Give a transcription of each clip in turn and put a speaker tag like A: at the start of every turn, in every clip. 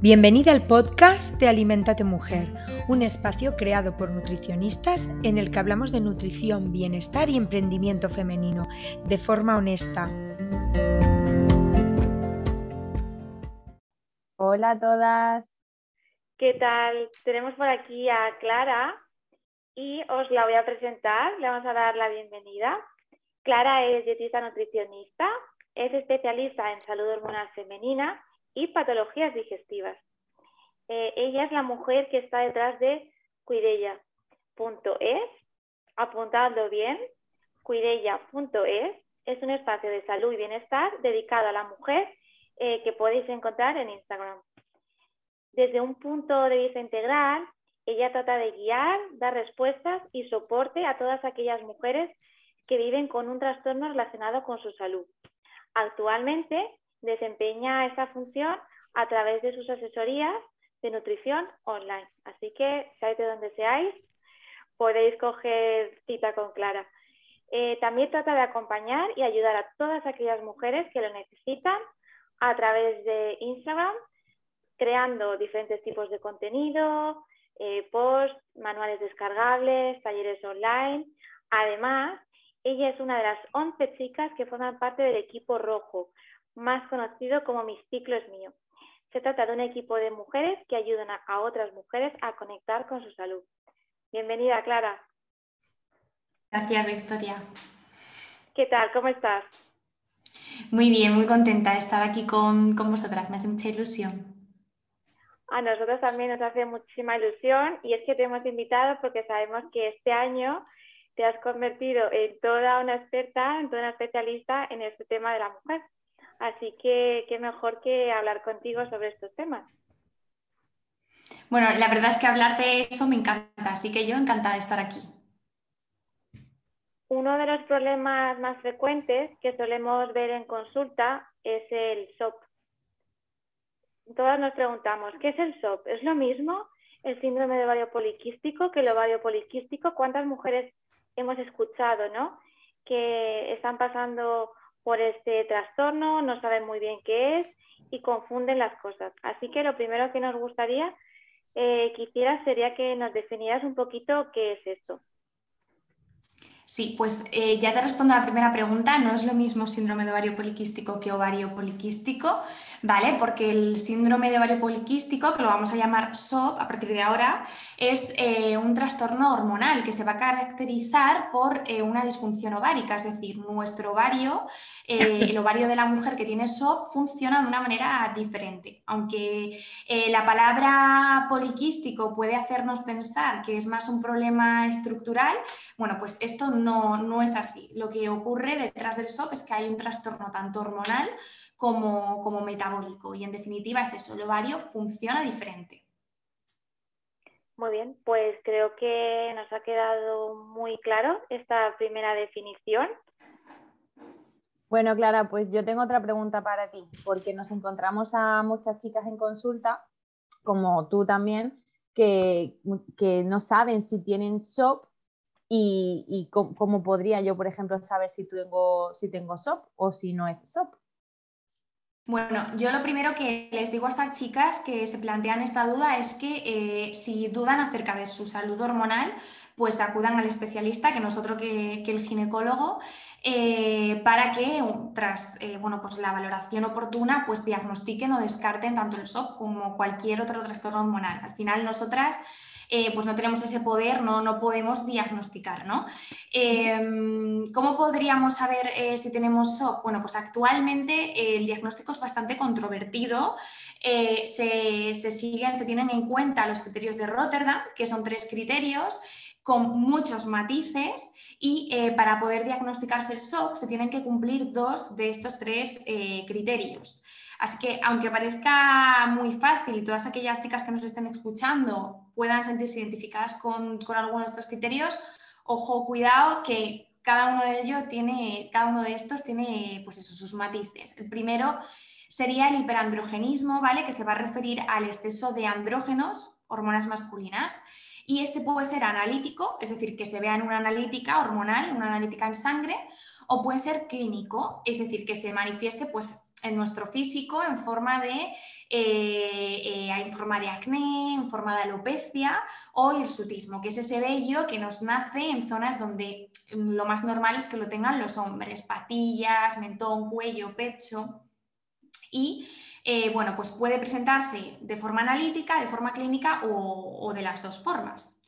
A: Bienvenida al podcast de Alimentate Mujer, un espacio creado por nutricionistas en el que hablamos de nutrición, bienestar y emprendimiento femenino de forma honesta.
B: Hola a todas.
C: ¿Qué tal? Tenemos por aquí a Clara y os la voy a presentar, le vamos a dar la bienvenida. Clara es dietista nutricionista, es especialista en salud hormonal femenina y patologías digestivas. Eh, ella es la mujer que está detrás de cuidella.es, apuntando bien, cuidella.es es un espacio de salud y bienestar dedicado a la mujer eh, que podéis encontrar en Instagram. Desde un punto de vista integral, ella trata de guiar, dar respuestas y soporte a todas aquellas mujeres que viven con un trastorno relacionado con su salud. Actualmente desempeña esta función a través de sus asesorías de nutrición online. Así que, seáis de donde seáis, podéis coger cita con Clara. Eh, también trata de acompañar y ayudar a todas aquellas mujeres que lo necesitan a través de Instagram, creando diferentes tipos de contenido, eh, posts, manuales descargables, talleres online. Además, ella es una de las 11 chicas que forman parte del equipo rojo, más conocido como Mi ciclo es mío. Se trata de un equipo de mujeres que ayudan a, otras mujeres a conectar con su salud. Bienvenida, Clara.
D: Gracias, Victoria.
C: ¿Qué tal? ¿Cómo estás?
D: Muy bien, muy contenta de estar aquí con, con vosotras. Me hace mucha ilusión.
C: A nosotros también nos hace muchísima ilusión y es que te hemos invitado porque sabemos que este año te has convertido en toda una experta, en toda una especialista en este tema de la mujer. Así que qué mejor que hablar contigo sobre estos temas.
D: Bueno, la verdad es que hablar de eso me encanta, así que yo encantada de estar aquí.
C: Uno de los problemas más frecuentes que solemos ver en consulta es el SOP. Todas nos preguntamos, ¿qué es el SOP? ¿Es lo mismo el síndrome de ovario poliquístico que el ovario poliquístico? ¿Cuántas mujeres hemos escuchado, ¿no? Que están pasando por este trastorno, no saben muy bien qué es y confunden las cosas. Así que lo primero que nos gustaría eh, que hicieras sería que nos definieras un poquito qué es esto.
D: Sí, pues eh, ya te respondo a la primera pregunta. No es lo mismo síndrome de ovario poliquístico que ovario poliquístico, ¿vale? Porque el síndrome de ovario poliquístico, que lo vamos a llamar SOP a partir de ahora, es eh, un trastorno hormonal que se va a caracterizar por eh, una disfunción ovárica, es decir, nuestro ovario, el ovario de la mujer que tiene SOP, funciona de una manera diferente. Aunque la palabra poliquístico puede hacernos pensar que es más un problema estructural, bueno, pues esto no, es así. Lo que ocurre detrás del SOP es que hay un trastorno tanto hormonal como, como metabólico y en definitiva es eso, el ovario funciona diferente.
C: Muy bien, pues creo que nos ha quedado muy claro esta primera definición.
B: Bueno, Clara, pues yo tengo otra pregunta para ti, porque nos encontramos a muchas chicas en consulta, como tú también, que, que no saben si tienen SOP y, cómo, podría yo, por ejemplo, saber si tengo, si tengo SOP o si no es SOP.
D: Bueno, yo lo primero que les digo a estas chicas que se plantean esta duda es que eh, si dudan acerca de su salud hormonal, pues acudan al especialista, que nosotros que, el ginecólogo, eh, para que tras eh, bueno, pues la valoración oportuna pues diagnostiquen o descarten tanto el SOP como cualquier otro trastorno hormonal. Al final nosotras eh, pues no tenemos ese poder, no, no podemos diagnosticar, ¿no? Em, ¿Cómo podríamos saber eh, si tenemos SOP? Bueno, pues actualmente el diagnóstico es bastante controvertido. Eh, se, se, siguen, se tienen en cuenta los criterios de Rotterdam, que son tres criterios con muchos matices y para poder diagnosticarse el SOP se tienen que cumplir dos de estos tres criterios. Así que aunque parezca muy fácil y todas aquellas chicas que nos estén escuchando puedan sentirse identificadas con, alguno de estos criterios, ojo, cuidado que cada uno de ellos tiene, cada uno de estos tiene pues sus matices. El primero sería el hiperandrogenismo, ¿vale? Que se va a referir al exceso de andrógenos, hormonas masculinas. Y este puede ser analítico, es decir, que se vea en una analítica hormonal, una analítica en sangre, o puede ser clínico, es decir, que se manifieste pues, en nuestro físico en forma de, eh, eh, en forma de acné, en forma de alopecia o hirsutismo, que es ese vello que nos nace en zonas donde mm, lo más normal es que lo tengan los hombres, patillas, mentón, cuello, pecho. Y eh, bueno, pues puede presentarse de forma analítica, de forma clínica o, de las dos formas.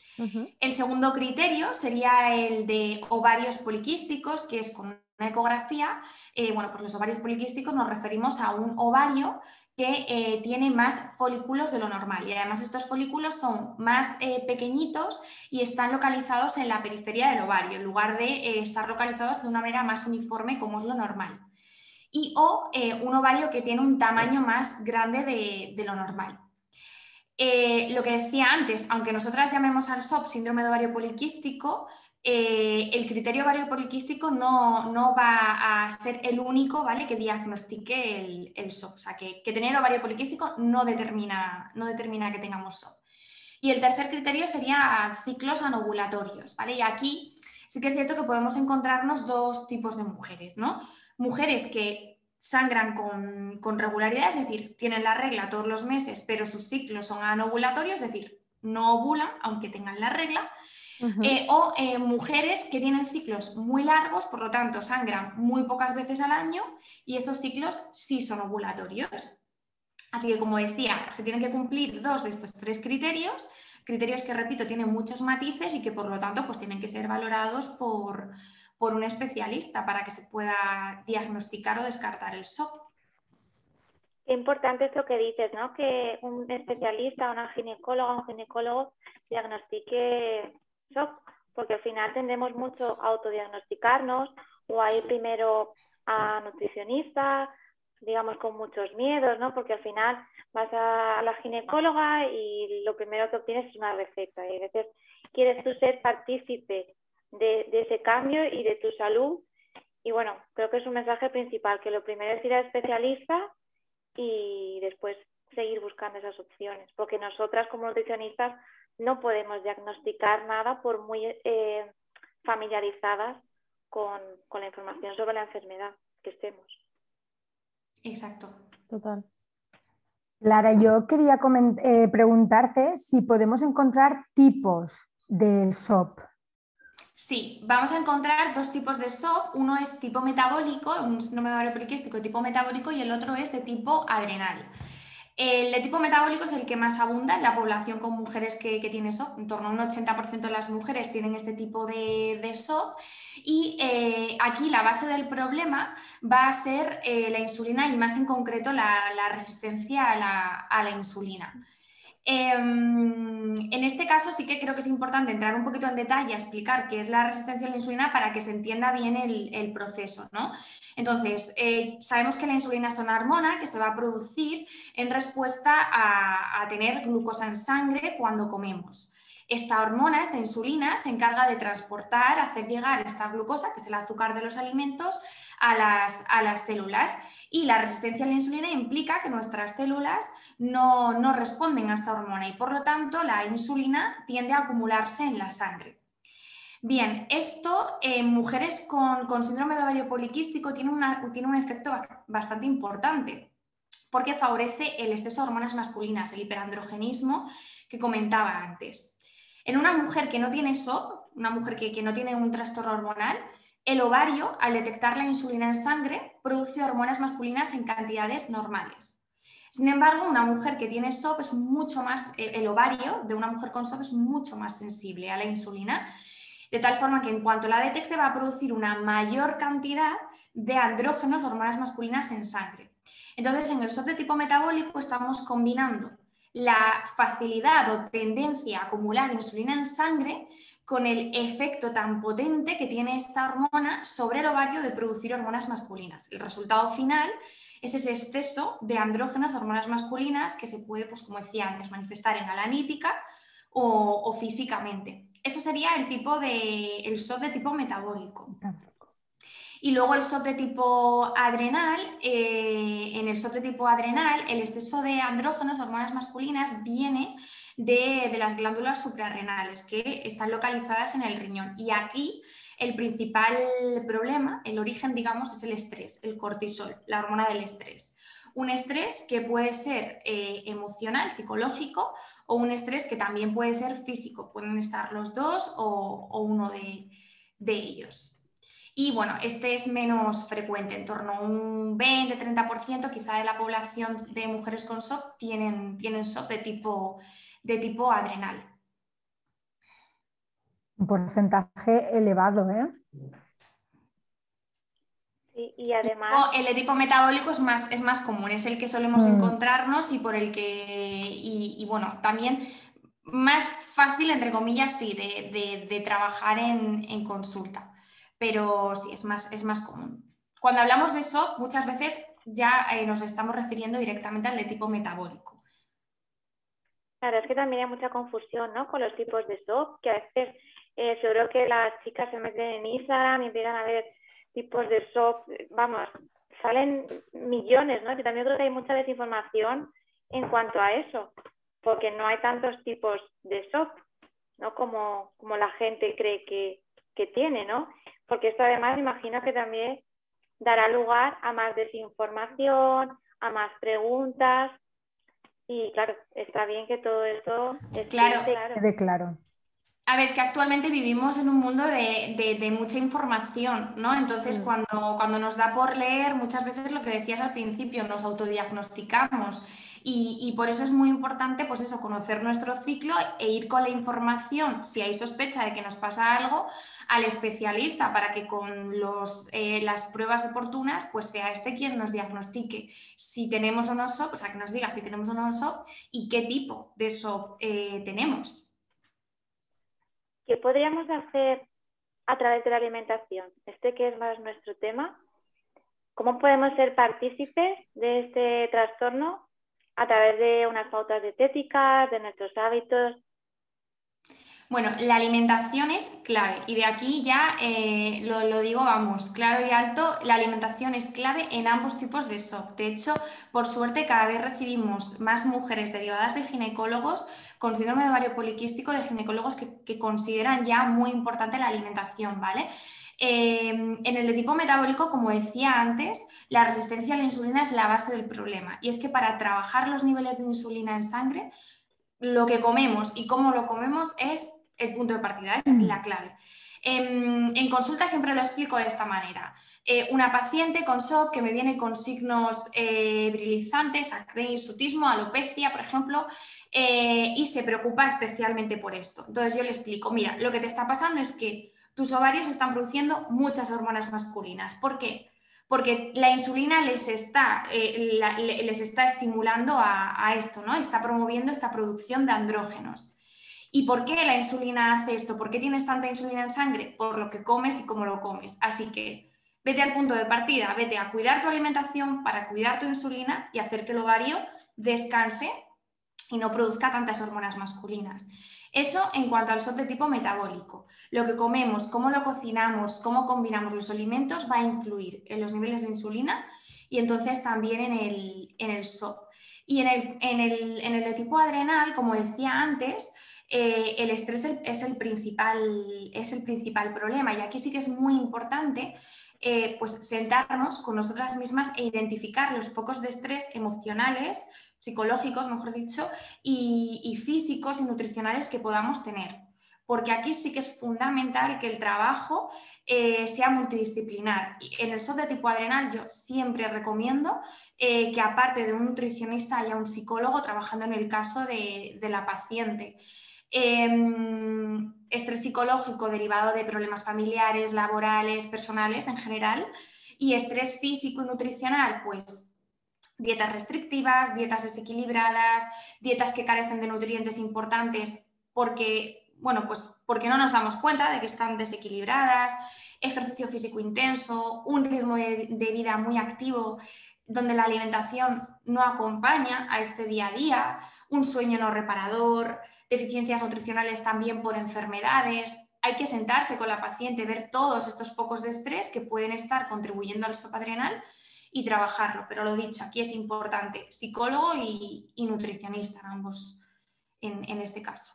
D: El segundo criterio sería el de ovarios poliquísticos, que es con una ecografía, eh, bueno, pues los ovarios poliquísticos nos referimos a un ovario que eh, tiene más folículos de lo normal y además estos folículos son más eh, pequeñitos y están localizados en la periferia del ovario en lugar de estar localizados de una manera más uniforme como es lo normal. Y o un ovario que tiene un tamaño más grande de, lo normal. lo que decía antes, aunque nosotras llamemos al SOP síndrome de ovario poliquístico, eh, el criterio ovario poliquístico no, no, va a ser el único ¿vale? que diagnostique el, SOP. O sea, que, tener ovario poliquístico no determina, no determina que tengamos SOP. Y el tercer criterio sería ciclos anovulatorios. ¿vale? Y aquí sí que es cierto que podemos encontrarnos dos tipos de mujeres. ¿no? Mujeres que sangran con, con regularidad, es decir, tienen la regla todos los meses, pero sus ciclos son anovulatorios, es decir, no ovulan aunque tengan la regla eh, o eh, mujeres que tienen ciclos muy largos, por lo tanto sangran muy pocas veces al año y estos ciclos sí son ovulatorios. Así que, como decía, se tienen que cumplir dos de estos tres criterios, criterios que, repito, tienen muchos matices y que, por lo tanto, pues tienen que ser valorados por, por un especialista para que se pueda diagnosticar o descartar el SOP.
C: Qué importante esto que dices, ¿no? Que un especialista, una ginecóloga, un ginecólogo diagnostique porque al final tendemos mucho a autodiagnosticarnos o a ir primero a nutricionista, digamos con muchos miedos, ¿no? Porque al final vas a la ginecóloga y lo primero que obtienes es una receta y a veces quieres tú ser partícipe de, de ese cambio y de tu salud y bueno, creo que es un mensaje principal, que lo primero es ir al especialista y después seguir buscando esas opciones, porque nosotras como nutricionistas no podemos diagnosticar nada por muy eh, familiarizadas con, la información sobre la enfermedad que estemos.
D: Exacto.
A: Total. Lara, yo quería eh, preguntarte si podemos encontrar tipos de SOP.
D: Sí, vamos a encontrar dos tipos de SOP. Uno es tipo metabólico, un síndrome de poliquístico tipo metabólico, y el otro es de tipo adrenal. El de tipo metabólico es el que más abunda en la población con mujeres que, que tiene SOP. En torno a un 80% de las mujeres tienen este tipo de, de SOP. Y eh, aquí la base del problema va a ser eh, la insulina y más en concreto la, resistencia a la insulina. Em, en este caso sí que creo que es importante entrar un poquito en detalle a explicar qué es la resistencia a la insulina para que se entienda bien el, proceso. ¿no? Entonces, eh, sabemos que la insulina es una hormona que se va a producir en respuesta a, a tener glucosa en sangre cuando comemos. Esta hormona, esta insulina, se encarga de transportar, hacer llegar esta glucosa, que es el azúcar de los alimentos, a las, a las células. Y la resistencia a la insulina implica que nuestras células no, no responden a esta hormona y por lo tanto la insulina tiende a acumularse en la sangre. Bien, esto en mujeres con, síndrome de ovario poliquístico tiene, tiene, un efecto bastante importante porque favorece el exceso de hormonas masculinas, el hiperandrogenismo que comentaba antes. En una mujer que no tiene SOP, una mujer que, no tiene un trastorno hormonal, el ovario, al detectar la insulina en sangre, produce hormonas masculinas en cantidades normales. Sin embargo, una mujer que tiene SOP es mucho más, eh, el ovario de una mujer con SOP es mucho más sensible a la insulina, de tal forma que en cuanto la detecte va a producir una mayor cantidad de andrógenos, hormonas masculinas en sangre. Entonces, en el SOP de tipo metabólico estamos combinando la facilidad o tendencia a acumular insulina en sangre con el efecto tan potente que tiene esta hormona sobre el ovario de producir hormonas masculinas. El resultado final es ese exceso de andrógenas, hormonas masculinas, que se puede, pues como decía antes, manifestar en alanítica o, físicamente. Eso sería el tipo de el de tipo metabólico. Y luego el SOP de tipo adrenal, eh, el SOP de tipo adrenal, el exceso de andrógenos, hormonas masculinas, viene de, las glándulas suprarrenales que están localizadas en el riñón. Y aquí el principal problema, el origen, digamos, es el estrés, el cortisol, la hormona del estrés. Un estrés que puede ser eh, emocional, psicológico, o un estrés que también puede ser físico. Pueden estar los dos o, uno de, ellos. Y bueno, este es menos frecuente, en torno a un 20-30% quizá de la población de mujeres con SOP tienen, tienen SOP de tipo, de tipo adrenal.
A: Un porcentaje elevado, ¿eh?
C: y además...
D: El de tipo metabólico es más, es más común, es el que solemos mm. encontrarnos y por el que, y, bueno, también más fácil, entre comillas, sí, de, trabajar en, consulta, pero sí, es más, es más común. Cuando hablamos de SOP, muchas veces ya eh, nos estamos refiriendo directamente al de tipo metabólico.
C: Claro, es que también hay mucha confusión ¿no? con los tipos de SOP, que a veces eh, seguro que las chicas se meten en Instagram y empiezan a ver tipos de SOP, vamos, salen millones, ¿no? Y también creo que hay mucha desinformación en cuanto a eso, porque no hay tantos tipos de SOP, ¿no? Como, como la gente cree que, que tiene, ¿no? Porque esto además imagino que también dará lugar a más desinformación, a más preguntas. Y claro, está bien que todo esto esté
D: claro.
A: claro. claro.
D: A ver, es que actualmente vivimos en un mundo de, mucha información, ¿no? Entonces, mm. cuando, cuando nos da por leer, muchas veces lo que decías al principio, nos autodiagnosticamos. Y, por eso es muy importante, pues eso, conocer nuestro ciclo e ir con la información, si hay sospecha de que nos pasa algo, al especialista para que con los, eh, las pruebas oportunas, pues sea este quien nos diagnostique si tenemos o no SOP, o sea, que nos diga si tenemos o no SOP y qué tipo de SOP eh, tenemos.
C: ¿Qué podríamos hacer a través de la alimentación? Este que es más nuestro tema. ¿Cómo podemos ser partícipes de este trastorno a través de unas pautas dietéticas, de nuestros hábitos?
D: Bueno, la alimentación es clave y de aquí ya eh, lo, digo, vamos, claro y alto, la alimentación es clave en ambos tipos de SOP. De hecho, por suerte cada vez recibimos más mujeres derivadas de ginecólogos con síndrome de ovario poliquístico, de ginecólogos que, consideran ya muy importante la alimentación, ¿vale? Eh, en el de tipo metabólico, como decía antes, la resistencia a la insulina es la base del problema y es que para trabajar los niveles de insulina en sangre, lo que comemos y cómo lo comemos es el punto de partida, es la clave. En, consulta siempre lo explico de esta manera. Eh, una paciente con SOP que me viene con signos eh, brilizantes, acné, sutismo, alopecia, por ejemplo, eh, y se preocupa especialmente por esto. Entonces yo le explico, mira, lo que te está pasando es que tus ovarios están produciendo muchas hormonas masculinas. ¿Por qué? Porque la insulina les está, les está estimulando a, a esto, ¿no? Está promoviendo esta producción de andrógenos. ¿Y por qué la insulina hace esto? ¿Por qué tienes tanta insulina en sangre? Por lo que comes y cómo lo comes. Así que vete al punto de partida, vete a cuidar tu alimentación para cuidar tu insulina y hacer que el ovario descanse y no produzca tantas hormonas masculinas. Eso en cuanto al SOP de tipo metabólico. Lo que comemos, cómo lo cocinamos, cómo combinamos los alimentos va a influir en los niveles de insulina y entonces también en el, en el SOP. Y en el, en, el, en el de tipo adrenal, como decía antes, eh, el estrés es el, principal, es el principal problema. Y aquí sí que es muy importante eh, pues sentarnos con nosotras mismas e identificar los focos de estrés emocionales, psicológicos, mejor dicho, y, físicos y nutricionales que podamos tener. Porque aquí sí que es fundamental que el trabajo eh, sea multidisciplinar. En el SOP de tipo adrenal yo siempre recomiendo que aparte de un nutricionista haya un psicólogo trabajando en el caso de la paciente. Em, estrés psicológico derivado de problemas familiares, laborales, personales en general, y estrés físico y nutricional, pues dietas restrictivas, dietas desequilibradas, dietas que carecen de nutrientes importantes porque, bueno, pues porque no nos damos cuenta de que están desequilibradas, ejercicio físico intenso, un ritmo de, de vida muy activo donde la alimentación no acompaña a este día a día, un sueño no reparador, deficiencias nutricionales también por enfermedades. Hay que sentarse con la paciente, ver todos estos focos de estrés que pueden estar contribuyendo al SOP adrenal y trabajarlo. Pero lo dicho, aquí es importante psicólogo y, nutricionista, ambos en, este caso.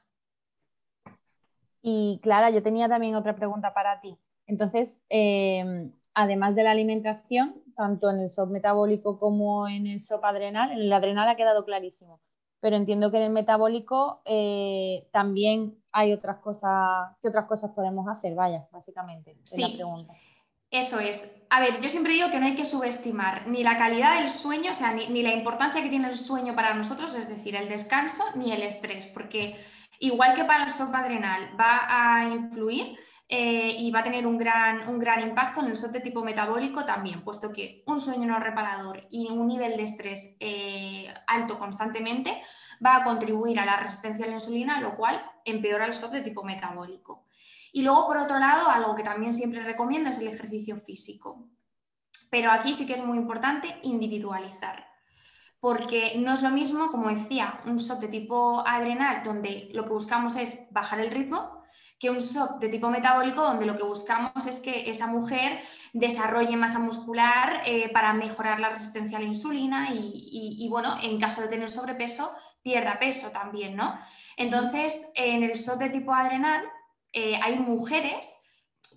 B: Y Clara, yo tenía también otra pregunta para ti. Entonces, em, además de la alimentación, tanto en el SOP metabólico como en el SOP adrenal, en el adrenal ha quedado clarísimo, pero entiendo que en el metabólico eh, también hay otras cosas, ¿qué otras cosas podemos hacer? Vaya, básicamente, es la pregunta.
D: Eso es. A ver, yo siempre digo que no hay que subestimar ni la calidad del sueño, o sea, ni, la importancia que tiene el sueño para nosotros, es decir, el descanso, ni el estrés, porque igual que para el SOP adrenal va a influir eh, y va a tener un gran, un gran impacto en el SOP de tipo metabólico también, puesto que un sueño no reparador y un nivel de estrés eh, alto constantemente va a contribuir a la resistencia a la insulina, lo cual empeora el SOP de tipo metabólico. Y luego, por otro lado, algo que también siempre recomiendo es el ejercicio físico. Pero aquí sí que es muy importante individualizar, porque no es lo mismo, como decía, un SOP de tipo adrenal, donde lo que buscamos es bajar el ritmo, que un SOP de tipo metabólico, donde lo que buscamos es que esa mujer desarrolle masa muscular eh, para mejorar la resistencia a la insulina y, bueno, en caso de tener sobrepeso, pierda peso también, ¿no? Entonces, en el SOP de tipo adrenal, eh, hay mujeres,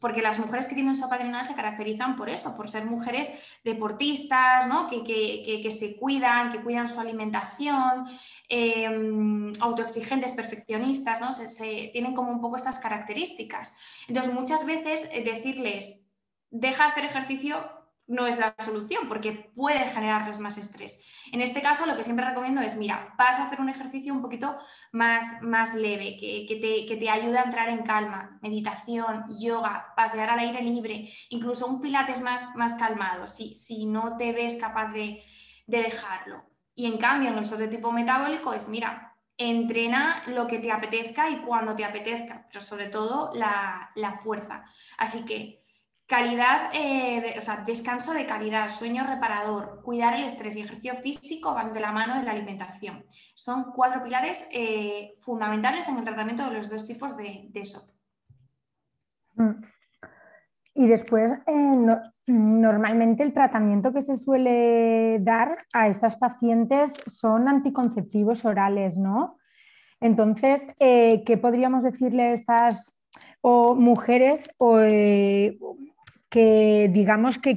D: porque las mujeres que tienen sopa adrenal se caracterizan por eso, por ser mujeres deportistas, ¿no? que, se cuidan, que cuidan su alimentación, em, autoexigentes, perfeccionistas, ¿no? Se, tienen como un poco estas características. Entonces, muchas veces eh, decirles, deja de hacer ejercicio no es la solución porque puede generarles más estrés. En este caso, lo que siempre recomiendo es, mira, vas a hacer un ejercicio un poquito más, más leve, que, te, ayude a entrar en calma, meditación, yoga, pasear al aire libre, incluso un pilates más, más calmado, si, si no te ves capaz de, dejarlo. Y en cambio, en el sobre tipo metabólico es, mira, entrena lo que te apetezca y cuando te apetezca, pero sobre todo la, la fuerza. Así que Calidad, eh, o sea, descanso de calidad, sueño reparador, cuidar el estrés y ejercicio físico van de la mano de la alimentación. Son cuatro pilares eh, fundamentales en el tratamiento de los dos tipos de, de SOP.
A: Mm. Y después, eh, normalmente el tratamiento que se suele dar a estas pacientes son anticonceptivos orales, ¿no? Entonces, ¿qué podríamos decirle a estas o mujeres que digamos que,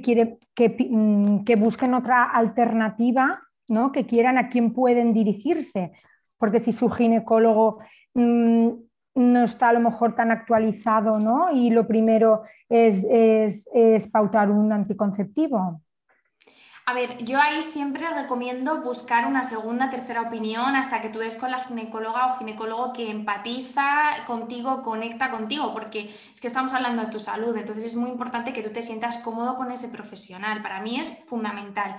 A: mm, que, busquen otra alternativa, ¿no? que quieran a quién pueden dirigirse, porque si su ginecólogo mm, no está a lo mejor tan actualizado ¿no? y lo primero es, es pautar un anticonceptivo.
D: A ver, yo ahí siempre recomiendo buscar una segunda, tercera opinión hasta que tú des con la ginecóloga o ginecólogo que empatiza contigo, conecta contigo, porque es que estamos hablando de tu salud, entonces es muy importante que tú te sientas cómodo con ese profesional. Para mí es fundamental.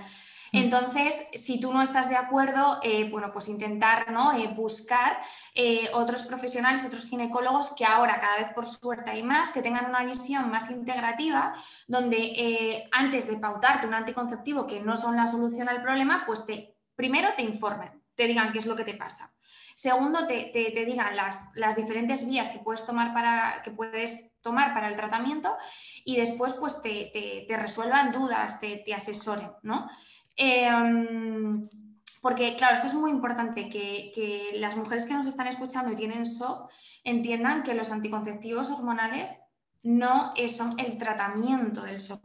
D: Entonces, si tú no estás de acuerdo, eh, bueno, pues intentar ¿no? Eh, buscar eh, otros profesionales, otros ginecólogos que ahora cada vez por suerte hay más, que tengan una visión más integrativa, donde antes de pautarte un anticonceptivo que no son la solución al problema, pues te, primero te informen, te digan qué es lo que te pasa. Segundo, te, digan las, las, diferentes vías que puedes tomar para, que puedes tomar para el tratamiento y después pues te, resuelvan dudas, te, asesoren, ¿no? Em, porque, claro, esto es muy importante, que, las mujeres que nos están escuchando y tienen SOP entiendan que los anticonceptivos hormonales no son el tratamiento del SOP.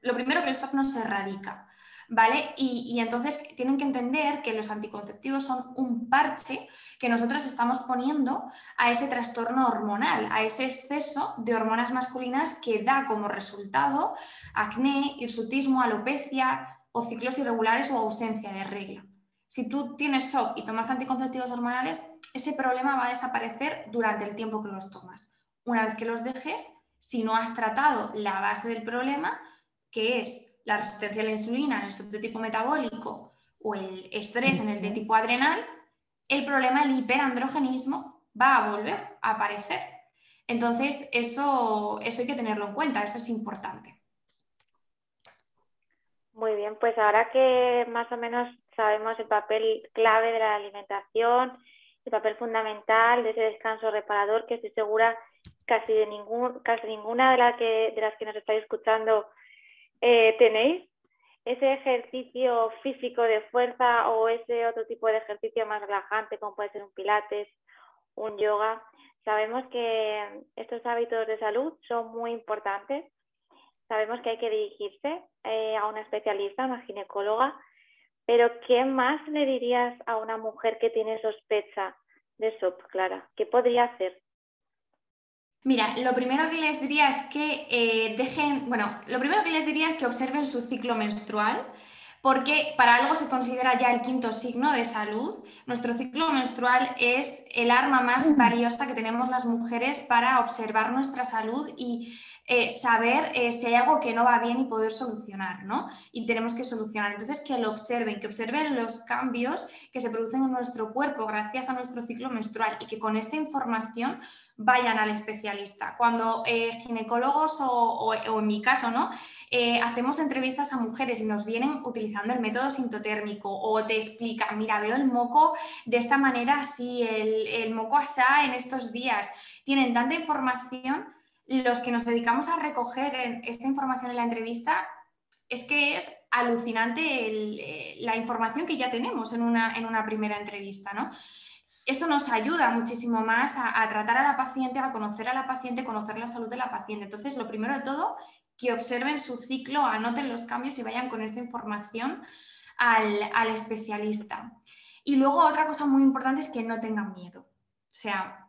D: Lo primero que el SOP no se erradica, ¿vale? Y, entonces tienen que entender que los anticonceptivos son un parche que nosotros estamos poniendo a ese trastorno hormonal, a ese exceso de hormonas masculinas que da como resultado acné, hirsutismo, alopecia, o ciclos irregulares o ausencia de regla. Si tú tienes SOP y tomas anticonceptivos hormonales, ese problema va a desaparecer durante el tiempo que los tomas. Una vez que los dejes, si no has tratado la base del problema, que es la resistencia a la insulina en el SOP de tipo metabólico o el estrés en el de tipo adrenal, el problema, el hiperandrogenismo, va a volver a aparecer. Entonces, eso, eso hay que tenerlo en cuenta, eso es importante.
C: Muy bien, pues ahora que más o menos sabemos el papel clave de la alimentación, el papel fundamental de ese descanso reparador, que estoy segura casi de ningún, casi ninguna de, la que, de las que nos estáis escuchando eh, tenéis, ese ejercicio físico de fuerza o ese otro tipo de ejercicio más relajante, como puede ser un pilates, un yoga, Sabemos que estos hábitos de salud son muy importantes. Sabemos que hay que dirigirse eh, a una especialista, una ginecóloga, pero ¿qué más le dirías a una mujer que tiene sospecha de SOP, Clara? ¿Qué podría hacer?
D: Mira, lo primero que les diría es que eh, dejen, bueno, lo primero que les diría es que observen su ciclo menstrual porque para algo se considera ya el quinto signo de salud. Nuestro ciclo menstrual es el arma más valiosa que tenemos las mujeres para observar nuestra salud y eh, saber eh, si hay algo que no va bien y poder solucionar, ¿no? Y tenemos que solucionar. Entonces, que lo observen, que observen los cambios que se producen en nuestro cuerpo gracias a nuestro ciclo menstrual y que con esta información vayan al especialista. Cuando eh, ginecólogos o, en mi caso, ¿no? hacemos entrevistas a mujeres y nos vienen utilizando el método sintotérmico o te explican, mira, veo el moco de esta manera así, el, el moco asá en estos días. Tienen tanta información los que nos dedicamos a recoger esta información en la entrevista, es que es alucinante eh, la información que ya tenemos en una, en una primera entrevista, ¿no? Esto nos ayuda muchísimo más a, tratar a la paciente, a conocer a la paciente, conocer la salud de la paciente. Entonces, lo primero de todo, que observen su ciclo, anoten los cambios y vayan con esta información al, al especialista. Y luego otra cosa muy importante es que no tengan miedo. O sea,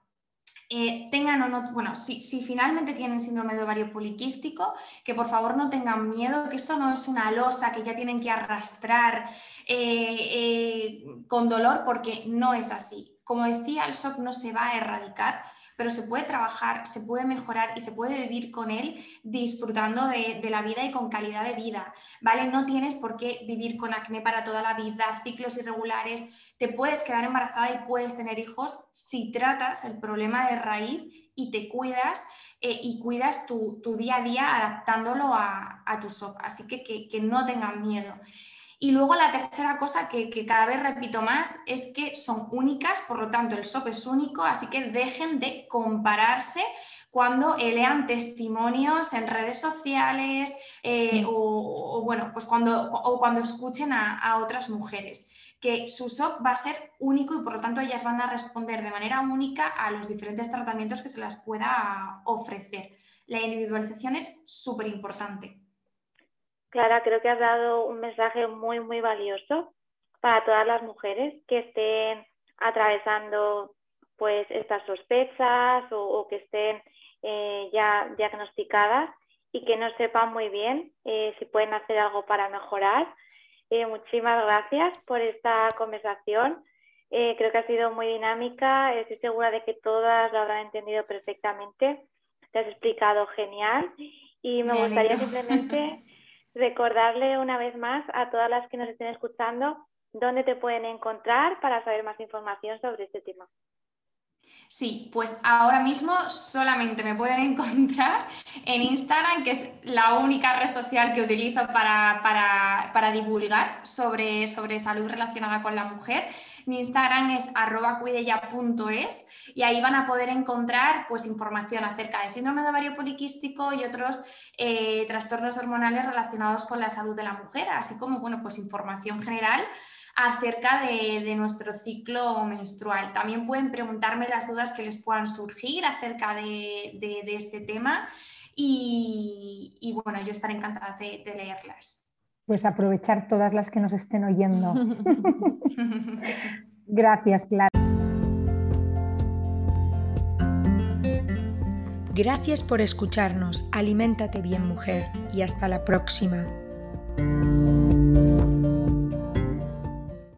D: eh, tengan o no, bueno, si, finalmente tienen síndrome de ovario poliquístico, que por favor no tengan miedo, que esto no es una losa que ya tienen que arrastrar eh, eh, con dolor, porque no es así. Como decía, el shock no se va a erradicar, pero se puede trabajar, se puede mejorar y se puede vivir con él disfrutando de, la vida y con calidad de vida, ¿vale? No tienes por qué vivir con acné para toda la vida, ciclos irregulares, te puedes quedar embarazada y puedes tener hijos si tratas el problema de raíz y te cuidas eh, y cuidas tu, día a día adaptándolo a, tu SOP. Así que, que no tengan miedo. Y luego la tercera cosa que, cada vez repito más es que son únicas, por lo tanto el SOP es único, así que dejen de compararse cuando lean testimonios en redes sociales eh, mm. o, bueno, pues cuando, o cuando escuchen a, otras mujeres que su SOP va a ser único y por lo tanto ellas van a responder de manera única a los diferentes tratamientos que se las pueda ofrecer. La individualización es súper importante.
C: Clara, creo que has dado un mensaje muy, muy valioso para todas las mujeres que estén atravesando pues estas sospechas o, que estén eh, ya diagnosticadas y que no sepan muy bien eh, si pueden hacer algo para mejorar. Eh, muchísimas gracias por esta conversación. creo que ha sido muy dinámica. Estoy segura de que todas lo habrán entendido perfectamente. Te has explicado genial y me gustaría simplemente recordarle una vez más a todas las que nos estén escuchando dónde te pueden encontrar para saber más información sobre este tema.
D: Sí, pues ahora mismo solamente me pueden encontrar en Instagram, que es la única red social que utilizo para, divulgar sobre, sobre salud relacionada con la mujer. Mi Instagram es arroba cuidella.es y ahí van a poder encontrar pues, información acerca del síndrome de ovario poliquístico y otros eh, trastornos hormonales relacionados con la salud de la mujer, así como bueno, pues, información general acerca de, nuestro ciclo menstrual. También pueden preguntarme las dudas que les puedan surgir acerca de, este tema y, bueno, yo estaré encantada de, de leerlas.
A: Pues aprovechar todas las que nos estén oyendo. Gracias, Clara.
E: Gracias por escucharnos. Aliméntate bien, mujer, y hasta la próxima.